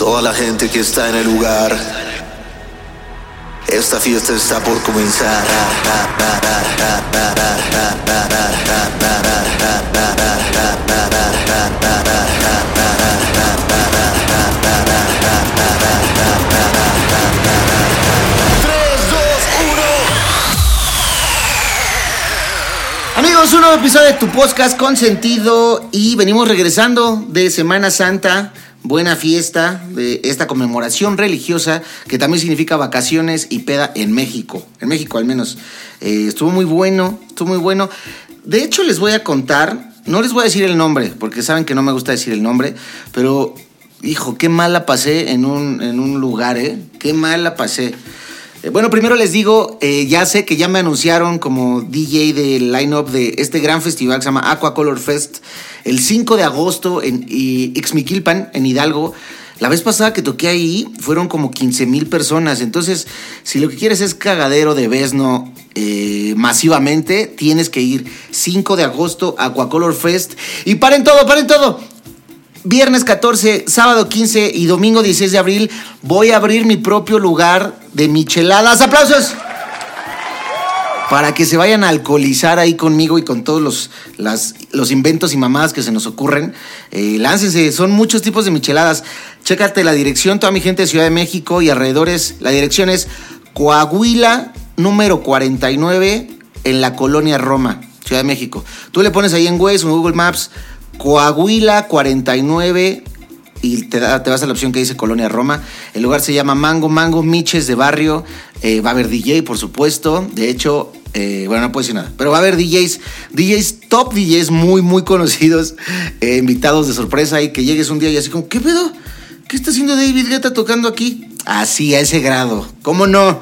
Toda la gente que está en el lugar. Esta fiesta está por comenzar. Amigos, un nuevo episodio de tu podcast con sentido y venimos regresando de Semana Santa buena fiesta de esta conmemoración religiosa que también significa vacaciones y peda en México. En México al menos. Eh, estuvo muy bueno, estuvo muy bueno. De hecho les voy a contar, no les voy a decir el nombre, porque saben que no me gusta decir el nombre, pero hijo, qué mal la pasé en un, en un lugar, ¿eh? Qué mal la pasé. Eh, bueno, primero les digo, eh, ya sé que ya me anunciaron como DJ del line-up de este gran festival que se llama Aqua Color Fest el 5 de agosto en Ixmiquilpan, en Hidalgo. La vez pasada que toqué ahí fueron como 15 mil personas. Entonces, si lo que quieres es cagadero de Vesno eh, masivamente, tienes que ir 5 de agosto a Aquacolor Fest. Y paren todo, paren todo. Viernes 14, sábado 15 y domingo 16 de abril voy a abrir mi propio lugar de micheladas. ¡Aplausos! Para que se vayan a alcoholizar ahí conmigo y con todos los, los inventos y mamadas que se nos ocurren. Eh, láncense, son muchos tipos de micheladas. Chécate la dirección, toda mi gente de Ciudad de México y alrededores. La dirección es Coahuila número 49 en la colonia Roma, Ciudad de México. Tú le pones ahí en Waze o en Google Maps Coahuila 49 y te, vas a la opción que dice Colonia Roma. El lugar se llama Mango, Mango, Miches de Barrio. Eh, va a haber DJ, por supuesto. De hecho, eh, bueno, no puedo decir nada. Pero va a haber DJs, DJs, top DJs muy, muy conocidos, eh, invitados de sorpresa y que llegues un día y así como, ¿qué pedo? ¿Qué está haciendo David Guetta tocando aquí? Así, a ese grado. ¿Cómo no?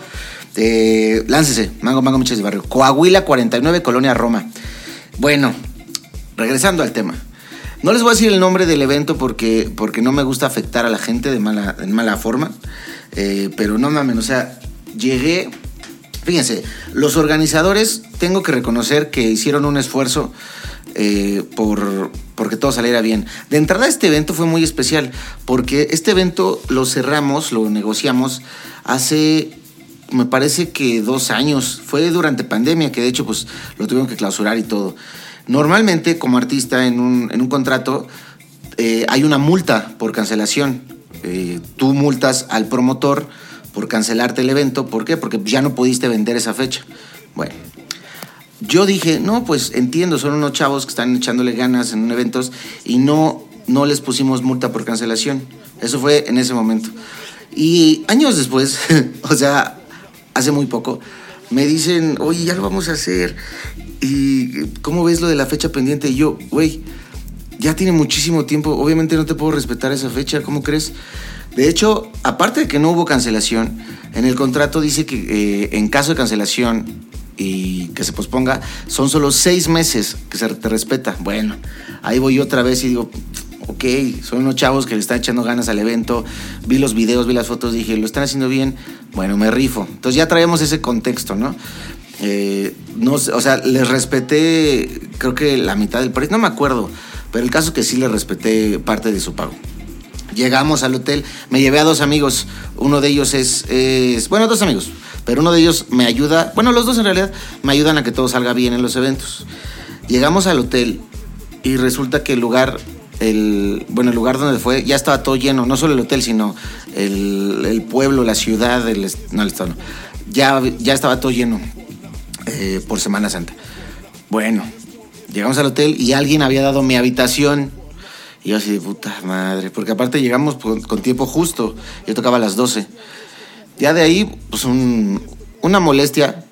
láncese, Mango, Mango, Miches de Barrio. Coahuila 49, Colonia Roma. Bueno, regresando al tema. No les voy a decir el nombre del evento porque, porque no me gusta afectar a la gente de mala, mala forma. Eh, pero no mames, o sea, llegué. Fíjense, los organizadores tengo que reconocer que hicieron un esfuerzo eh, por porque todo saliera bien. De entrada este evento fue muy especial porque este evento lo cerramos, lo negociamos hace me parece que dos años. Fue durante pandemia que de hecho pues lo tuvieron que clausurar y todo. Normalmente, como artista en un, en un contrato, eh, hay una multa por cancelación. Eh, tú multas al promotor por cancelarte el evento. ¿Por qué? Porque ya no pudiste vender esa fecha. Bueno, yo dije, no, pues entiendo, son unos chavos que están echándole ganas en eventos y no, no les pusimos multa por cancelación. Eso fue en ese momento. Y años después, o sea, hace muy poco, me dicen, oye, ya lo vamos a hacer. ¿Y cómo ves lo de la fecha pendiente? Y yo, güey, ya tiene muchísimo tiempo. Obviamente no te puedo respetar esa fecha, ¿cómo crees? De hecho, aparte de que no hubo cancelación, en el contrato dice que eh, en caso de cancelación y que se posponga, son solo seis meses que se te respeta. Bueno, ahí voy otra vez y digo, ok, son unos chavos que le están echando ganas al evento, vi los videos, vi las fotos, dije, lo están haciendo bien, bueno, me rifo. Entonces ya traemos ese contexto, ¿no? Eh, o sea, les respeté, creo que la mitad del precio, no me acuerdo, pero el caso es que sí les respeté parte de su pago. Llegamos al hotel, me llevé a dos amigos, uno de ellos es, es, bueno, dos amigos, pero uno de ellos me ayuda, bueno, los dos en realidad me ayudan a que todo salga bien en los eventos. Llegamos al hotel y resulta que el lugar el, bueno, el lugar donde fue ya estaba todo lleno, no solo el hotel, sino el, el pueblo, la ciudad, el, no, el estado, Ya, ya estaba todo lleno eh, por Semana Santa. Bueno, llegamos al hotel y alguien había dado mi habitación. Y yo así de puta madre, porque aparte llegamos con, tiempo justo, yo tocaba a las 12. Ya de ahí, pues una molestia,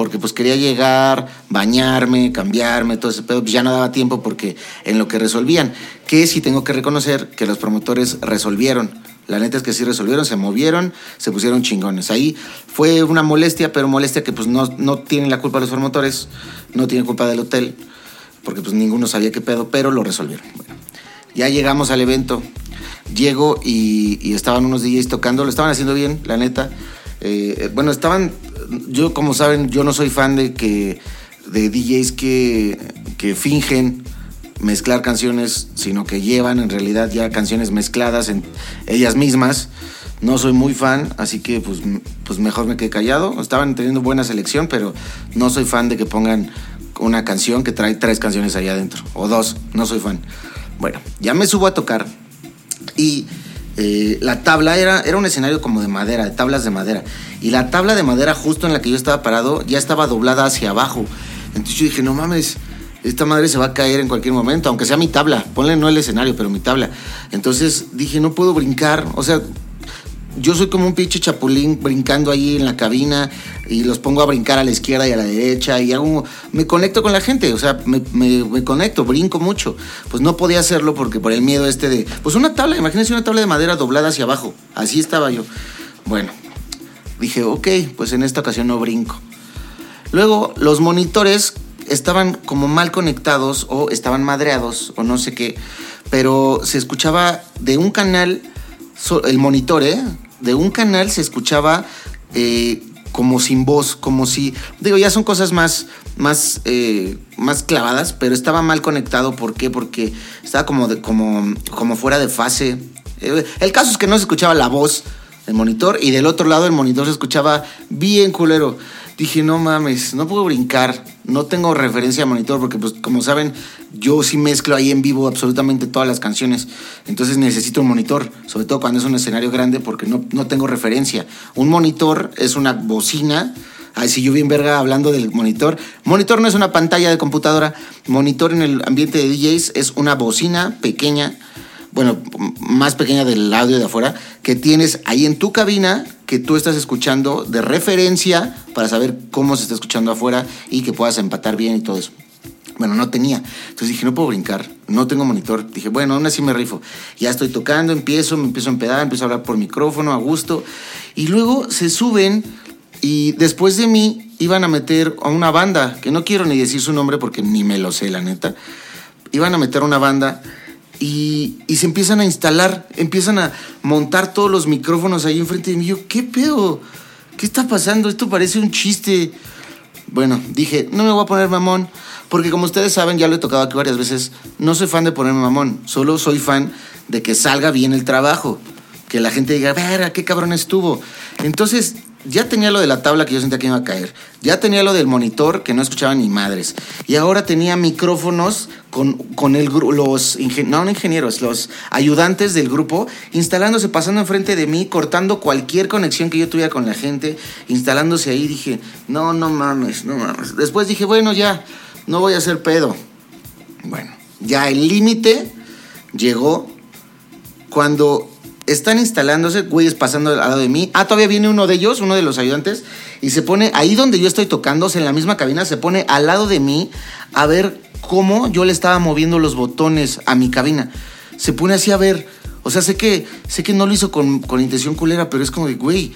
porque pues quería llegar, bañarme, cambiarme, todo ese pedo, pues ya no daba tiempo porque en lo que resolvían, que sí tengo que reconocer que los promotores resolvieron. La neta es que sí resolvieron, se movieron, se pusieron chingones. Ahí fue una molestia, pero molestia que pues no, no tienen la culpa los promotores, no tienen culpa del hotel, porque pues ninguno sabía qué pedo, pero lo resolvieron. Bueno, ya llegamos al evento. Llego y, y estaban unos DJs tocando, lo estaban haciendo bien, la neta. Eh, bueno, estaban, yo como saben, yo no soy fan de que de DJs que, que fingen mezclar canciones, sino que llevan en realidad ya canciones mezcladas en ellas mismas. No soy muy fan, así que pues, pues mejor me quedé callado. Estaban teniendo buena selección, pero no soy fan de que pongan una canción que trae tres canciones allá adentro, o dos, no soy fan. Bueno, ya me subo a tocar y eh, la tabla era, era un escenario como de madera, de tablas de madera. Y la tabla de madera justo en la que yo estaba parado ya estaba doblada hacia abajo. Entonces yo dije, no mames, esta madre se va a caer en cualquier momento, aunque sea mi tabla. Ponle no el escenario, pero mi tabla. Entonces dije, no puedo brincar. O sea, yo soy como un pinche chapulín brincando ahí en la cabina y los pongo a brincar a la izquierda y a la derecha y hago, me conecto con la gente, o sea, me, me, me, conecto, brinco mucho. Pues no podía hacerlo porque por el miedo este de, pues una tabla, imagínense una tabla de madera doblada hacia abajo, así estaba yo. Bueno, dije, ok, pues en esta ocasión no brinco. Luego los monitores estaban como mal conectados o estaban madreados o no sé qué, pero se escuchaba de un canal, el monitor, ¿eh? De un canal se escuchaba eh, como sin voz, como si, digo, ya son cosas más, más, eh, más clavadas, pero estaba mal conectado, ¿por qué? Porque estaba como, de, como, como fuera de fase. Eh, el caso es que no se escuchaba la voz del monitor y del otro lado el monitor se escuchaba bien culero dije, no mames, no puedo brincar, no tengo referencia a monitor porque pues como saben, yo sí mezclo ahí en vivo absolutamente todas las canciones, entonces necesito un monitor, sobre todo cuando es un escenario grande porque no, no tengo referencia. Un monitor es una bocina, Ay, si yo bien verga hablando del monitor. Monitor no es una pantalla de computadora. Monitor en el ambiente de DJs es una bocina pequeña bueno, más pequeña del audio de afuera, que tienes ahí en tu cabina, que tú estás escuchando de referencia para saber cómo se está escuchando afuera y que puedas empatar bien y todo eso. Bueno, no tenía. Entonces dije, no puedo brincar, no tengo monitor. Dije, bueno, aún así me rifo. Ya estoy tocando, empiezo, me empiezo a empedar, empiezo a hablar por micrófono a gusto. Y luego se suben y después de mí iban a meter a una banda, que no quiero ni decir su nombre porque ni me lo sé, la neta. Iban a meter una banda y, se empiezan a instalar, empiezan a montar todos los micrófonos ahí enfrente de mí. Yo, ¿qué pedo? ¿Qué está pasando? Esto parece un chiste. Bueno, dije, no me voy a poner mamón, porque como ustedes saben, ya lo he tocado aquí varias veces, no soy fan de ponerme mamón, solo soy fan de que salga bien el trabajo, que la gente diga, verga, qué cabrón estuvo. Entonces, ya tenía lo de la tabla que yo sentía que iba a caer. Ya tenía lo del monitor que no escuchaba ni madres. Y ahora tenía micrófonos con, con el, los no, ingenieros, los ayudantes del grupo instalándose, pasando enfrente de mí, cortando cualquier conexión que yo tuviera con la gente, instalándose ahí. Dije, no, no mames, no mames. Después dije, bueno, ya, no voy a hacer pedo. Bueno, ya el límite llegó cuando están instalándose, güeyes pasando al lado de mí. Ah, todavía viene uno de ellos, uno de los ayudantes, y se pone ahí donde yo estoy tocando, en la misma cabina, se pone al lado de mí a ver cómo yo le estaba moviendo los botones a mi cabina. Se pone así a ver. O sea, sé que, sé que no lo hizo con, con intención culera, pero es como de, güey,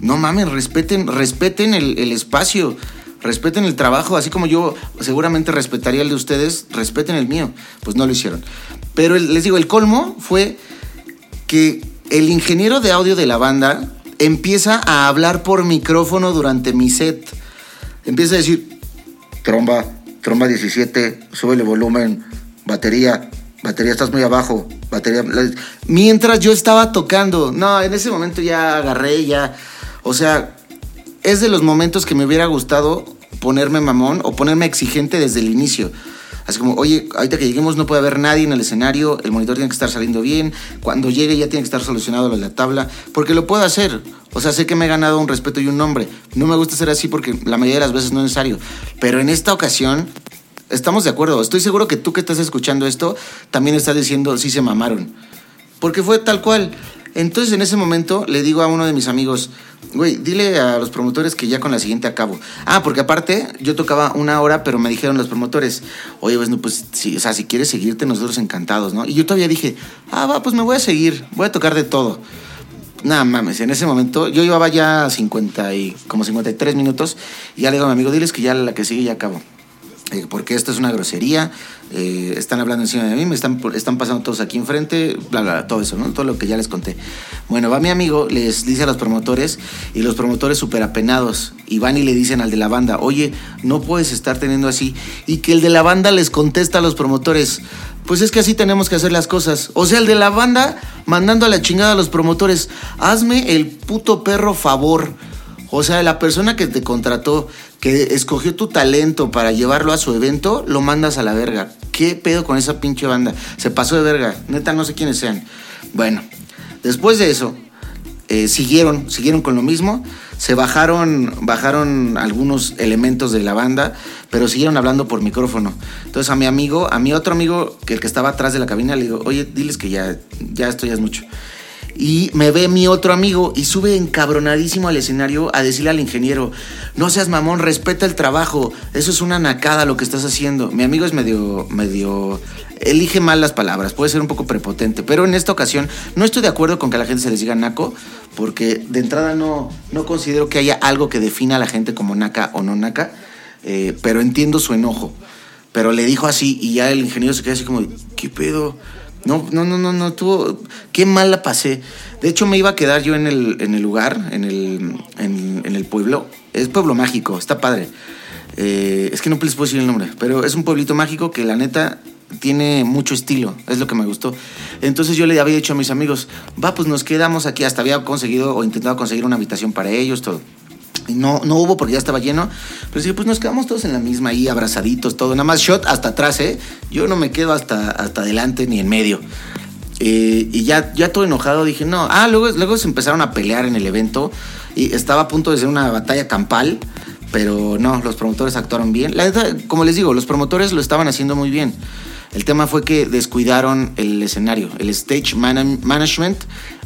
no mames, respeten, respeten el, el espacio respeten el trabajo, así como yo seguramente respetaría el de ustedes, respeten el mío. Pues no lo hicieron. Pero les digo, el colmo fue que el ingeniero de audio de la banda empieza a hablar por micrófono durante mi set. Empieza a decir, tromba, tromba 17, súbele volumen, batería, batería estás muy abajo, batería... Mientras yo estaba tocando, no, en ese momento ya agarré, ya... O sea, es de los momentos que me hubiera gustado ponerme mamón o ponerme exigente desde el inicio. Así como, oye, ahorita que lleguemos no puede haber nadie en el escenario, el monitor tiene que estar saliendo bien, cuando llegue ya tiene que estar solucionado la tabla, porque lo puedo hacer. O sea, sé que me he ganado un respeto y un nombre. No me gusta ser así porque la mayoría de las veces no es necesario. Pero en esta ocasión, estamos de acuerdo. Estoy seguro que tú que estás escuchando esto, también estás diciendo, sí se mamaron. Porque fue tal cual. Entonces en ese momento le digo a uno de mis amigos, güey, dile a los promotores que ya con la siguiente acabo. Ah, porque aparte yo tocaba una hora, pero me dijeron los promotores, oye, pues, no, pues o sea, si quieres seguirte, nosotros encantados, ¿no? Y yo todavía dije, ah, va, pues me voy a seguir, voy a tocar de todo. Nada mames, en ese momento yo llevaba ya 50 y como 53 minutos y ya le digo a mi amigo, diles que ya la que sigue ya acabo. Eh, porque esto es una grosería, eh, están hablando encima de mí, me están, pasando todos aquí enfrente, bla, bla, bla, todo eso, ¿no? Todo lo que ya les conté. Bueno, va mi amigo, les dice a los promotores y los promotores súper apenados y van y le dicen al de la banda, oye, no puedes estar teniendo así. Y que el de la banda les contesta a los promotores, pues es que así tenemos que hacer las cosas. O sea, el de la banda mandando a la chingada a los promotores, hazme el puto perro favor. O sea, la persona que te contrató, que escogió tu talento para llevarlo a su evento, lo mandas a la verga. ¿Qué pedo con esa pinche banda? Se pasó de verga. Neta, no sé quiénes sean. Bueno, después de eso, eh, siguieron, siguieron con lo mismo. Se bajaron, bajaron algunos elementos de la banda, pero siguieron hablando por micrófono. Entonces a mi amigo, a mi otro amigo, que el que estaba atrás de la cabina, le digo, oye, diles que ya, ya esto ya es mucho. Y me ve mi otro amigo y sube encabronadísimo al escenario a decirle al ingeniero, no seas mamón, respeta el trabajo, eso es una nacada lo que estás haciendo. Mi amigo es medio, medio, elige mal las palabras, puede ser un poco prepotente, pero en esta ocasión no estoy de acuerdo con que a la gente se les diga naco, porque de entrada no, no considero que haya algo que defina a la gente como naca o no naca, eh, pero entiendo su enojo. Pero le dijo así y ya el ingeniero se queda así como, ¿qué pedo? No, no, no, no, no, tuvo. Qué mal la pasé. De hecho, me iba a quedar yo en el, en el lugar, en el, en, el pueblo. Es pueblo mágico, está padre. Eh, es que no les puedo decir el nombre, pero es un pueblito mágico que la neta tiene mucho estilo, es lo que me gustó. Entonces yo le había dicho a mis amigos, va, pues nos quedamos aquí. Hasta había conseguido o intentado conseguir una habitación para ellos, todo. No, no hubo porque ya estaba lleno. Pero sí, pues nos quedamos todos en la misma ahí, abrazaditos, todo. Nada más shot hasta atrás, ¿eh? Yo no me quedo hasta, hasta adelante ni en medio. Eh, y ya, ya todo enojado dije, no. Ah, luego, luego se empezaron a pelear en el evento. Y estaba a punto de ser una batalla campal. Pero no, los promotores actuaron bien. La como les digo, los promotores lo estaban haciendo muy bien. El tema fue que descuidaron el escenario, el stage man management,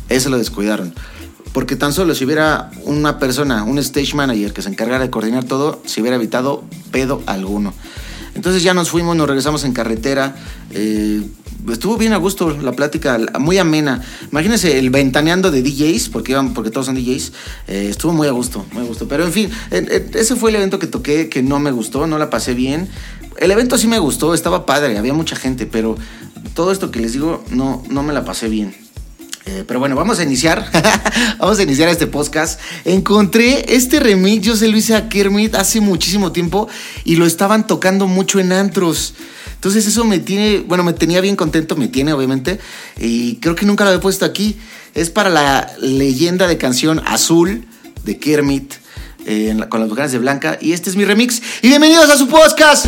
ese lo descuidaron. Porque tan solo si hubiera una persona, un stage manager que se encargara de coordinar todo, se hubiera evitado pedo alguno. Entonces ya nos fuimos, nos regresamos en carretera. Eh, estuvo bien a gusto la plática, muy amena. Imagínense el ventaneando de DJs, porque, iban, porque todos son DJs. Eh, estuvo muy a gusto, muy a gusto. Pero en fin, ese fue el evento que toqué que no me gustó, no la pasé bien. El evento sí me gustó, estaba padre, había mucha gente, pero todo esto que les digo no, no me la pasé bien. Eh, pero bueno, vamos a iniciar. vamos a iniciar este podcast. Encontré este remix, yo se lo hice a Kermit hace muchísimo tiempo y lo estaban tocando mucho en antros. Entonces eso me tiene, bueno, me tenía bien contento, me tiene obviamente, y creo que nunca lo había puesto aquí. Es para la leyenda de canción Azul de Kermit eh, con las vocales de Blanca y este es mi remix. Y bienvenidos a su podcast.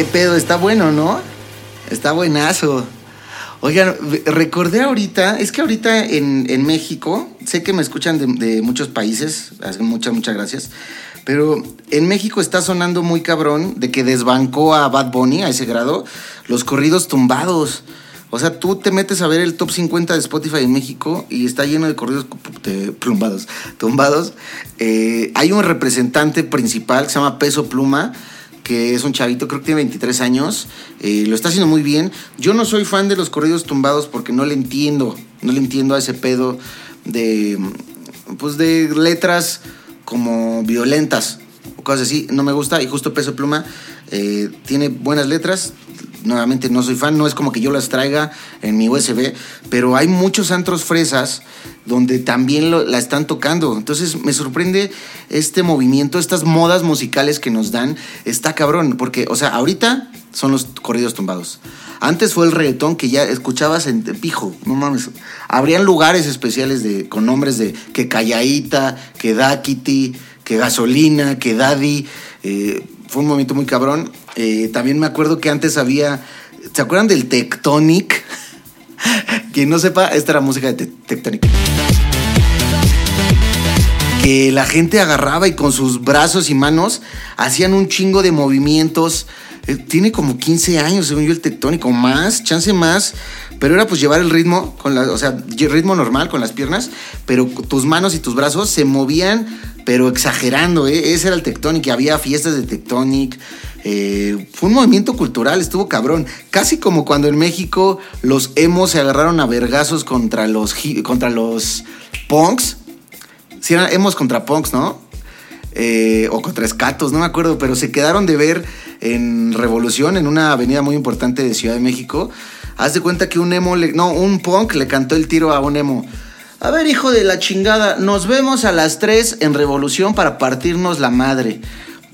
¿Qué pedo? Está bueno, ¿no? Está buenazo. Oigan, recordé ahorita, es que ahorita en, en México, sé que me escuchan de, muchos países, muchas, muchas gracias, pero en México está sonando muy cabrón de que desbancó a Bad Bunny a ese grado los corridos tumbados. O sea, tú te metes a ver el top 50 de Spotify en México y está lleno de corridos plumbados, tumbados. Eh, hay un representante principal que se llama Peso Pluma, que es un chavito, creo que tiene 23 años, eh, lo está haciendo muy bien. Yo no soy fan de los corridos tumbados porque no le entiendo, no le entiendo a ese pedo de, pues de letras como violentas cosas así, no me gusta y justo Peso Pluma eh, tiene buenas letras. Nuevamente no soy fan, no es como que yo las traiga en mi USB, pero hay muchos antros fresas donde también la están tocando. Entonces me sorprende este movimiento, estas modas musicales que nos dan. Está cabrón, porque, o sea, ahorita son los corridos tumbados. Antes fue el reggaetón que ya escuchabas en pijo, no mames. Habrían lugares especiales de, con nombres de que Callaíta, que Dakiti, que Gasolina, que Daddy. eh, fue un movimiento muy cabrón. Eh, también me acuerdo que antes había. ¿Se acuerdan del Tectonic? Quien no sepa, esta era música de Te- Tectonic. Que la gente agarraba y con sus brazos y manos hacían un chingo de movimientos. Eh, tiene como 15 años, según yo, el tectónico, más, chance más. Pero era pues llevar el ritmo, con la, o sea, ritmo normal con las piernas, pero tus manos y tus brazos se movían, pero exagerando, ¿eh? Ese era el tectónico, y había fiestas de tectonic. Eh, fue un movimiento cultural, estuvo cabrón. Casi como cuando en México los emos se agarraron a vergazos contra los, contra los punks. Si eran emos contra punks, ¿no? Eh, o contra escatos, no me acuerdo, pero se quedaron de ver en Revolución, en una avenida muy importante de Ciudad de México. Haz de cuenta que un emo, le- no, un punk le cantó el tiro a un emo. A ver, hijo de la chingada, nos vemos a las 3 en Revolución para partirnos la madre.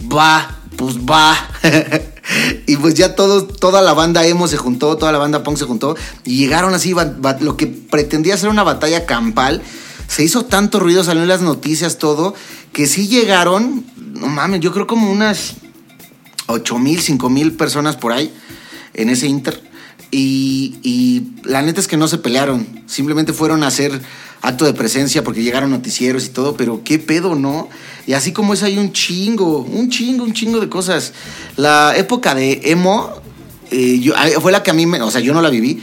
Va, pues va. y pues ya todo, toda la banda emo se juntó, toda la banda punk se juntó y llegaron así, lo que pretendía ser una batalla campal. Se hizo tanto ruido, salió en las noticias todo, que sí llegaron, no mames, yo creo como unas 8 mil, 5 mil personas por ahí en ese Inter. Y, la neta es que no se pelearon, simplemente fueron a hacer acto de presencia porque llegaron noticieros y todo, pero qué pedo, ¿no? Y así como es, hay un chingo, un chingo, un chingo de cosas. La época de emo eh, ah, fue la que a mí, me, o sea, yo no la viví,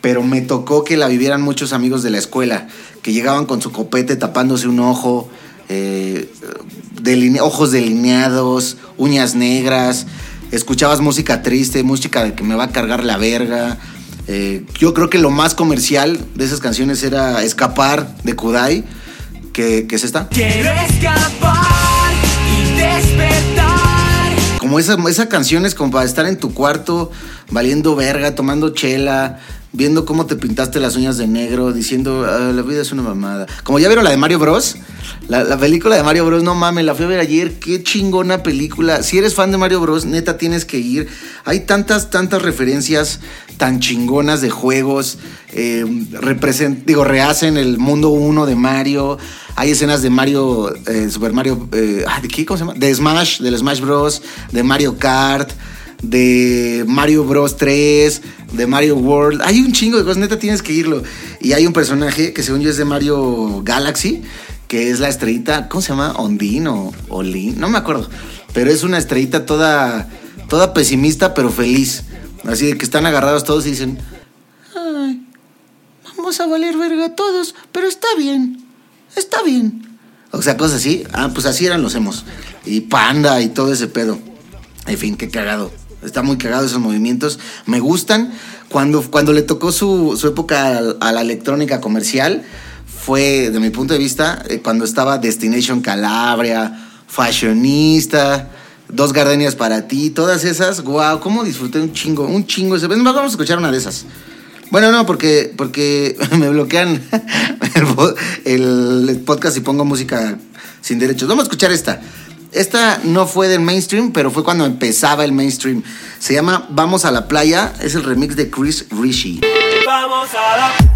pero me tocó que la vivieran muchos amigos de la escuela, que llegaban con su copete tapándose un ojo, eh, ojos delineados, uñas negras, escuchabas música triste, música de que me va a cargar la verga. Eh, yo creo que lo más comercial de esas canciones era Escapar de Kudai, que, que es esta. Quiero escapar y despertar. Como esa, esa canción es como para estar en tu cuarto, valiendo verga, tomando chela, viendo cómo te pintaste las uñas de negro, diciendo, "Ah, la vida es una mamada. Como ya vieron la de Mario Bros. La, la película de Mario Bros, no mames, la fui a ver ayer, qué chingona película. Si eres fan de Mario Bros, neta tienes que ir. Hay tantas, tantas referencias tan chingonas de juegos. eh, digo, rehacen el mundo 1 de Mario. Hay escenas de Mario, eh, Super Mario, eh, ¿de qué? ¿Cómo se llama? De Smash, del Smash Bros, de Mario Kart, de Mario Bros 3, de Mario World. Hay un chingo de cosas, neta tienes que irlo. Y hay un personaje que según yo es de Mario Galaxy, que es la estrellita, ¿cómo se llama? Ondine o Olin, no me acuerdo. Pero es una estrellita toda, toda pesimista pero feliz. Así de que están agarrados todos y dicen, ay, vamos a valer verga todos, pero está bien, está bien. O sea, cosas así. Ah, pues así eran los hemos. Y panda y todo ese pedo. En fin, qué cagado. Está muy cagado esos movimientos. Me gustan. Cuando, cuando le tocó su, época a la electrónica comercial, fue, de mi punto de vista, eh, cuando estaba Destination Calabria, Fashionista, Dos Gardenias para ti, todas esas. Wow, cómo disfruté un chingo, un chingo. ese- Vamos a escuchar una de esas. Bueno, no, porque, porque me bloquean el, po- el podcast y pongo música sin derechos. Vamos a escuchar esta. Esta no fue del mainstream, pero fue cuando empezaba el mainstream. Se llama Vamos a la playa. Es el remix de Chris Rishi. Vamos a la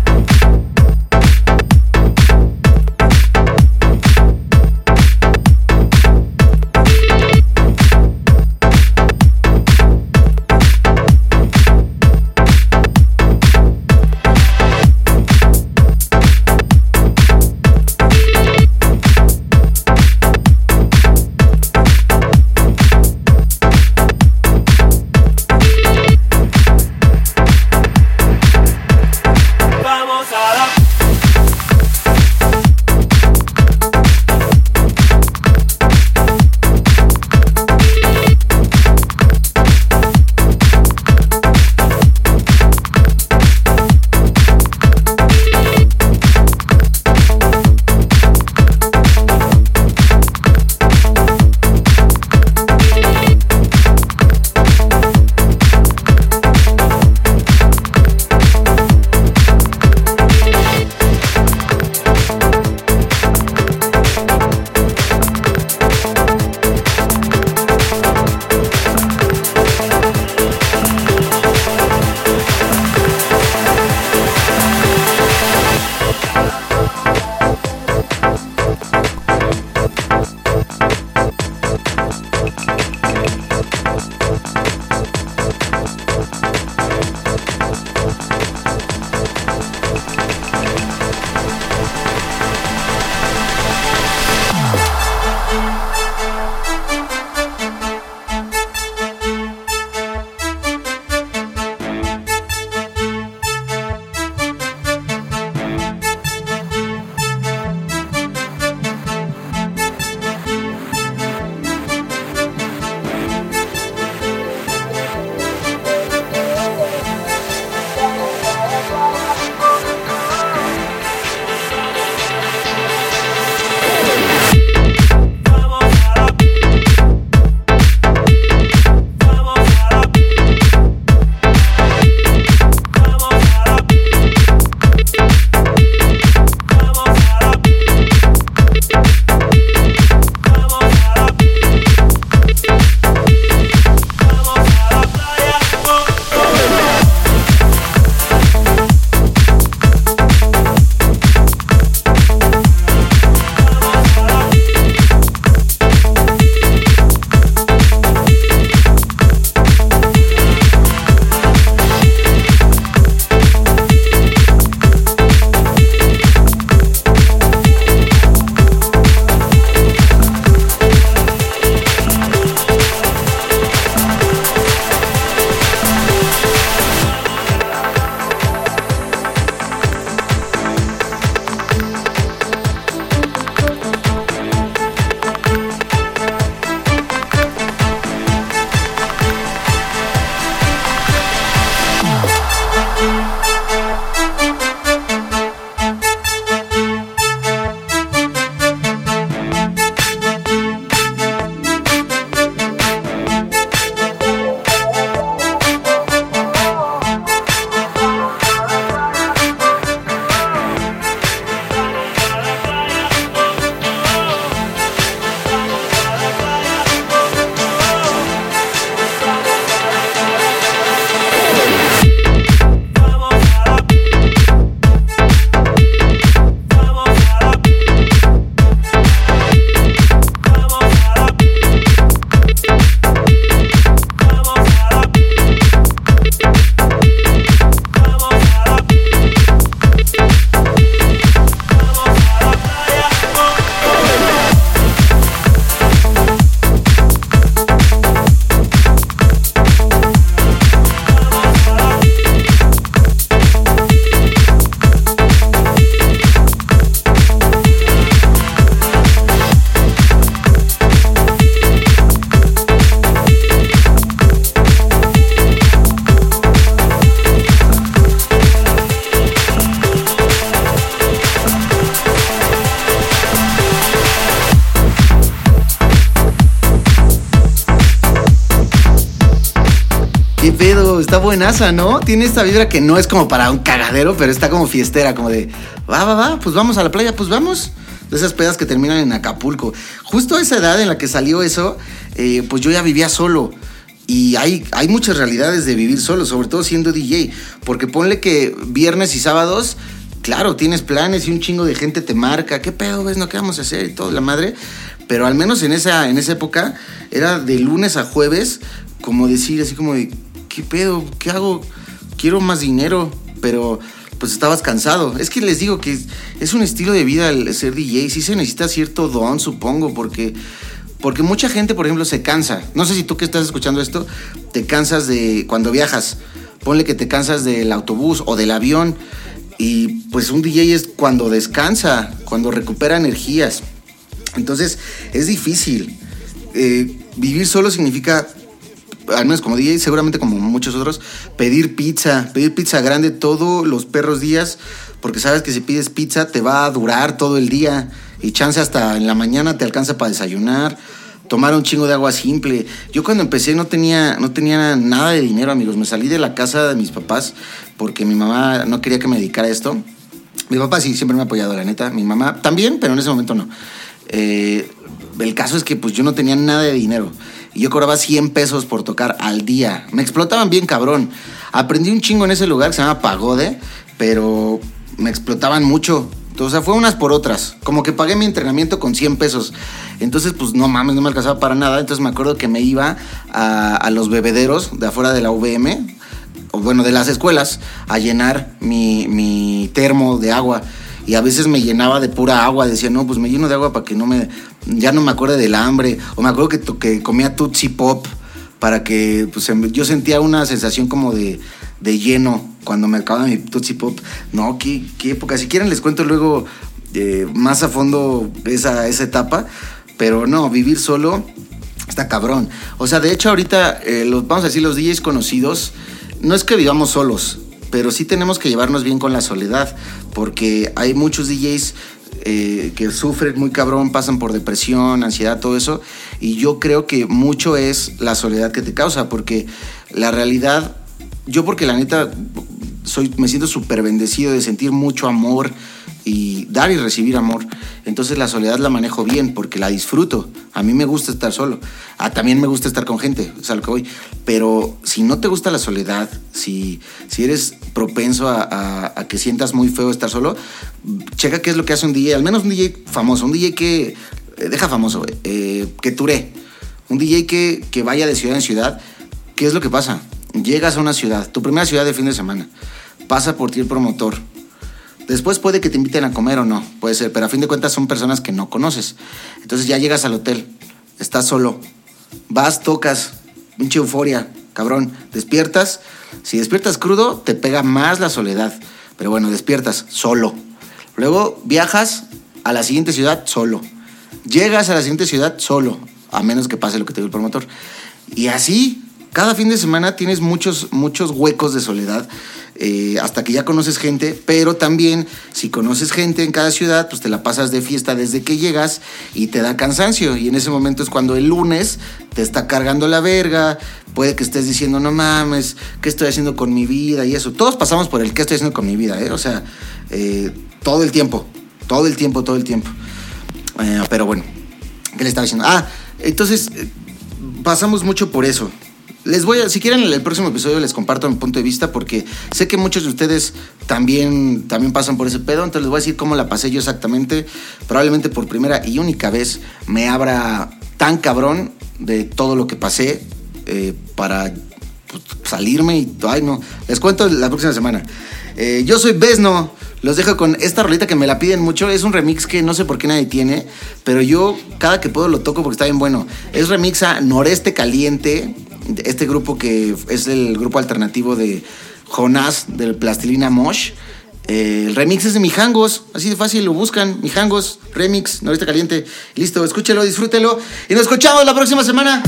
está buenaza, ¿no? Tiene esta vibra que no es como para un cagadero, pero está como fiestera, como de, va, va, va, pues vamos a la playa, pues vamos. De esas pedas que terminan en Acapulco. Justo a esa edad en la que salió eso, eh, pues yo ya vivía solo. Y hay, hay muchas realidades de vivir solo, sobre todo siendo DJ. Porque ponle que viernes y sábados, claro, tienes planes y un chingo de gente te marca. ¿Qué pedo, ves? ¿No qué vamos a hacer? Y todo, la madre. Pero al menos en esa, en esa época era de lunes a jueves, como decir, así como de, ¿qué pedo? ¿Qué hago? Quiero más dinero, pero pues estabas cansado. Es que les digo que es un estilo de vida el ser DJ. Sí se necesita cierto don, supongo, porque, porque mucha gente, por ejemplo, se cansa. No sé si tú que estás escuchando esto, te cansas de cuando viajas. Ponle que te cansas del autobús o del avión. Y pues un DJ es cuando descansa, cuando recupera energías. Entonces es difícil. Eh, vivir solo significa, al menos como DJ, seguramente como muchos otros, pedir pizza, pedir pizza grande todos los perros días, porque sabes que si pides pizza te va a durar todo el día y chance hasta en la mañana te alcanza para desayunar. Tomar un chingo de agua simple. Yo cuando empecé no tenía, no tenía nada de dinero, amigos. Me salí de la casa de mis papás porque mi mamá no quería que me dedicara a esto. Mi papá sí, siempre me ha apoyado, la neta. Mi mamá también, pero en ese momento no. Eh, el caso es que pues yo no tenía nada de dinero. Y yo cobraba 100 pesos por tocar al día. Me explotaban bien cabrón. Aprendí un chingo en ese lugar que se llama Pagode, pero me explotaban mucho. O sea, fue unas por otras. Como que pagué mi entrenamiento con 100 pesos. Entonces, pues no mames, no me alcanzaba para nada. Entonces me acuerdo que me iba a, los bebederos de afuera de la VM, o bueno, de las escuelas, a llenar mi, mi termo de agua. Y a veces me llenaba de pura agua. Decía, no, pues me lleno de agua para que no me. Ya no me acuerde del hambre. O me acuerdo que, comía Tootsie Pop para que. Pues em- yo sentía una sensación como de, de lleno cuando me acababa mi Tootsie Pop. No, qué, qué época. Si quieren, les cuento luego eh, más a fondo esa, esa etapa. Pero no, vivir solo está cabrón. O sea, de hecho, ahorita, eh, los, vamos a decir, los DJs conocidos, no es que vivamos solos, pero sí tenemos que llevarnos bien con la soledad, porque hay muchos DJs eh, que sufren muy cabrón, pasan por depresión, ansiedad, todo eso, y yo creo que mucho es la soledad que te causa, porque la realidad, yo porque la neta soy, me siento súper bendecido de sentir mucho amor y dar y recibir amor. Entonces la soledad la manejo bien porque la disfruto. A mí me gusta estar solo. Ah, también me gusta estar con gente, es a lo que voy. Pero si no te gusta la soledad, si, si eres propenso a, a- a que sientas muy feo estar solo, checa qué es lo que hace un DJ, al menos un DJ famoso, un DJ que, eh, deja famoso, eh, que ture, un DJ que, que vaya de ciudad en ciudad. ¿Qué es lo que pasa? Llegas a una ciudad, tu primera ciudad de fin de semana, pasa por ti el promotor, Después puede que te inviten a comer o no, puede ser, pero a fin de cuentas son personas que no conoces. Entonces ya llegas al hotel, estás solo, vas, tocas, pinche euforia, cabrón, despiertas. Si despiertas crudo, te pega más la soledad. Pero bueno, despiertas solo. Luego viajas a la siguiente ciudad solo. Llegas a la siguiente ciudad solo, a menos que pase lo que te dio el promotor. Y así, cada fin de semana tienes muchos, muchos huecos de soledad eh, hasta que ya conoces gente, pero también si conoces gente en cada ciudad, pues te la pasas de fiesta desde que llegas y te da cansancio. Y en ese momento es cuando el lunes te está cargando la verga, puede que estés diciendo, no mames, ¿qué estoy haciendo con mi vida? Y eso. Todos pasamos por el qué estoy haciendo con mi vida, ¿eh? O sea, eh, todo el tiempo, todo el tiempo, todo el tiempo. Eh, pero bueno, ¿qué le estaba diciendo? Ah, entonces pasamos mucho por eso. Les voy a, si quieren, en el próximo episodio les comparto mi punto de vista porque sé que muchos de ustedes también, también pasan por ese pedo, entonces les voy a decir cómo la pasé yo exactamente. Probablemente por primera y única vez me abra tan cabrón de todo lo que pasé eh, para pues, salirme y, ay no, les cuento la próxima semana. Eh, yo soy Besno, los dejo con esta rolita que me la piden mucho. Es un remix que no sé por qué nadie tiene, pero yo cada que puedo lo toco porque está bien bueno. Es remix a Noreste Caliente, este grupo que es el grupo alternativo de Jonás del Plastilina Mosh. Eh, el remix es de Mijangos, así de fácil, lo buscan. Mijangos, remix, Noreste Caliente. Listo, escúchelo, disfrútelo y nos escuchamos la próxima semana.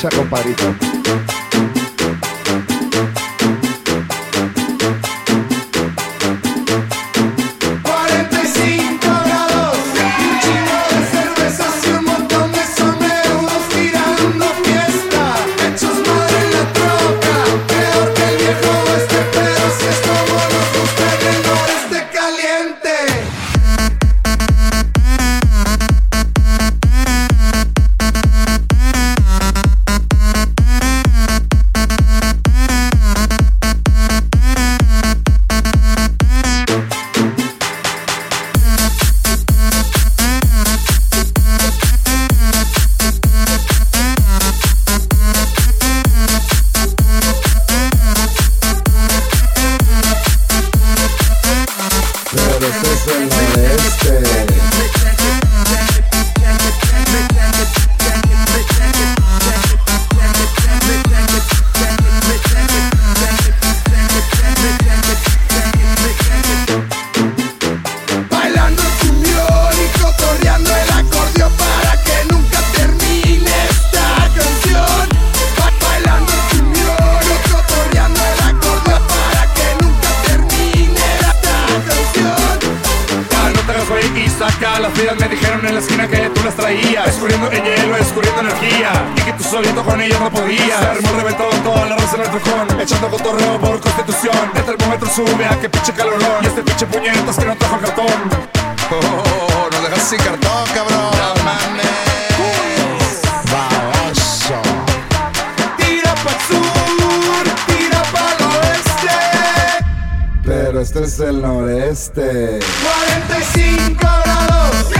A la derecha, compadrito. Me dijeron en la esquina que tú las traías Escurriendo el hielo, escurriendo energía Y que tú solito con ellas no podías Se armó reventado toda la raza en el trocón Echando cotorreo por constitución El termómetro sube a que pinche calorón Y este pinche puñetas que no trajo el cartón Oh, nos dejas sin cartón, cabrón. No mames. Baboso. Tira pa' sur, tira pa' oeste. Pero este es el noreste. 45 grados